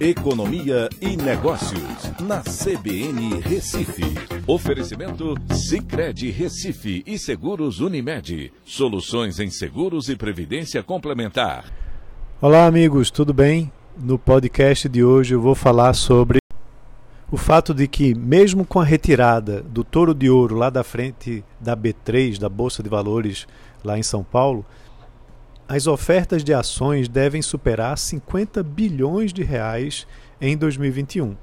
Economia e Negócios, na CBN Recife. Oferecimento Cicred Recife e Seguros Unimed. Soluções em seguros e previdência complementar. Olá, amigos, tudo bem? No podcast de hoje eu vou falar sobre o fato de que, mesmo com a retirada do touro de ouro lá da frente da B3, da Bolsa de Valores, lá em São Paulo, as ofertas de ações devem superar 50 bilhões de reais em 2021.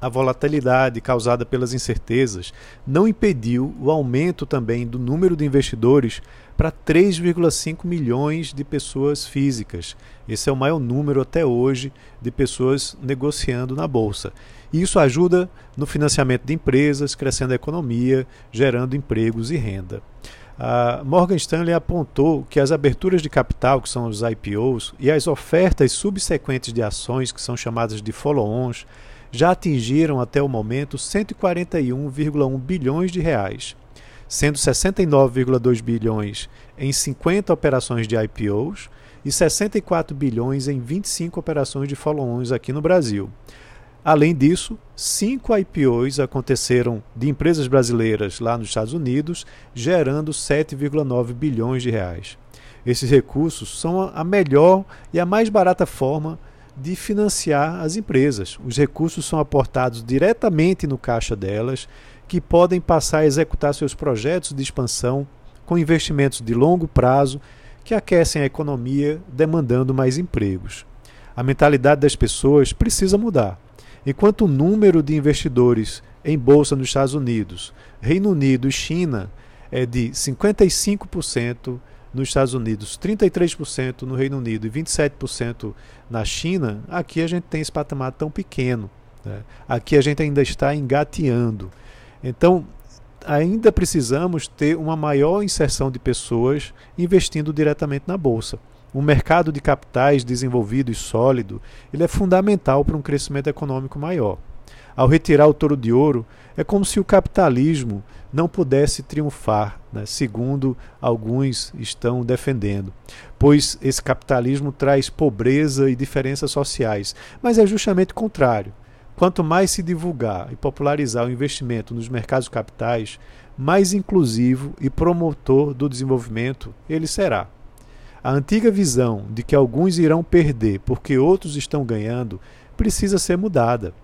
A volatilidade causada pelas incertezas não impediu o aumento também do número de investidores para 3,5 milhões de pessoas físicas. Esse é o maior número até hoje de pessoas negociando na bolsa. E isso ajuda no financiamento de empresas, crescendo a economia, gerando empregos e renda. Morgan Stanley apontou que as aberturas de capital, que são os IPOs, e as ofertas subsequentes de ações, que são chamadas de follow-ons, já atingiram até o momento 141,1 bilhões de reais, sendo 69,2 bilhões em 50 operações de IPOs e 64 bilhões em 25 operações de follow-ons aqui no Brasil. Além disso, cinco IPOs aconteceram de empresas brasileiras lá nos Estados Unidos, gerando 7,9 bilhões de reais. Esses recursos são a melhor e a mais barata forma de financiar as empresas. Os recursos são aportados diretamente no caixa delas, que podem passar a executar seus projetos de expansão com investimentos de longo prazo que aquecem a economia, demandando mais empregos. A mentalidade das pessoas precisa mudar. Enquanto o número de investidores em bolsa nos Estados Unidos, Reino Unido e China é de 55% nos Estados Unidos, 33% no Reino Unido e 27% na China, aqui a gente tem esse patamar tão pequeno. Né? Aqui a gente ainda está engateando. Então, ainda precisamos ter uma maior inserção de pessoas investindo diretamente na bolsa. Um mercado de capitais desenvolvido e sólido, ele é fundamental para um crescimento econômico maior. Ao retirar o touro de ouro, é como se o capitalismo não pudesse triunfar, né, segundo alguns estão defendendo, pois esse capitalismo traz pobreza e diferenças sociais, mas é justamente o contrário. Quanto mais se divulgar e popularizar o investimento nos mercados capitais, mais inclusivo e promotor do desenvolvimento ele será. A antiga visão de que alguns irão perder porque outros estão ganhando precisa ser mudada.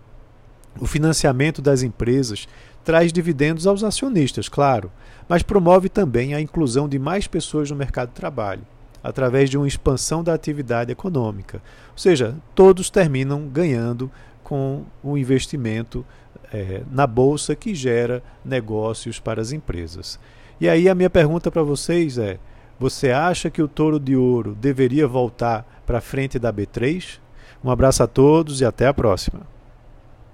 O financiamento das empresas traz dividendos aos acionistas, claro, mas promove também a inclusão de mais pessoas no mercado de trabalho, através de uma expansão da atividade econômica. Ou seja, todos terminam ganhando com o investimento é, na bolsa que gera negócios para as empresas. E aí a minha pergunta para vocês é: você acha que o touro de ouro deveria voltar para frente da B3? Um abraço a todos e até a próxima.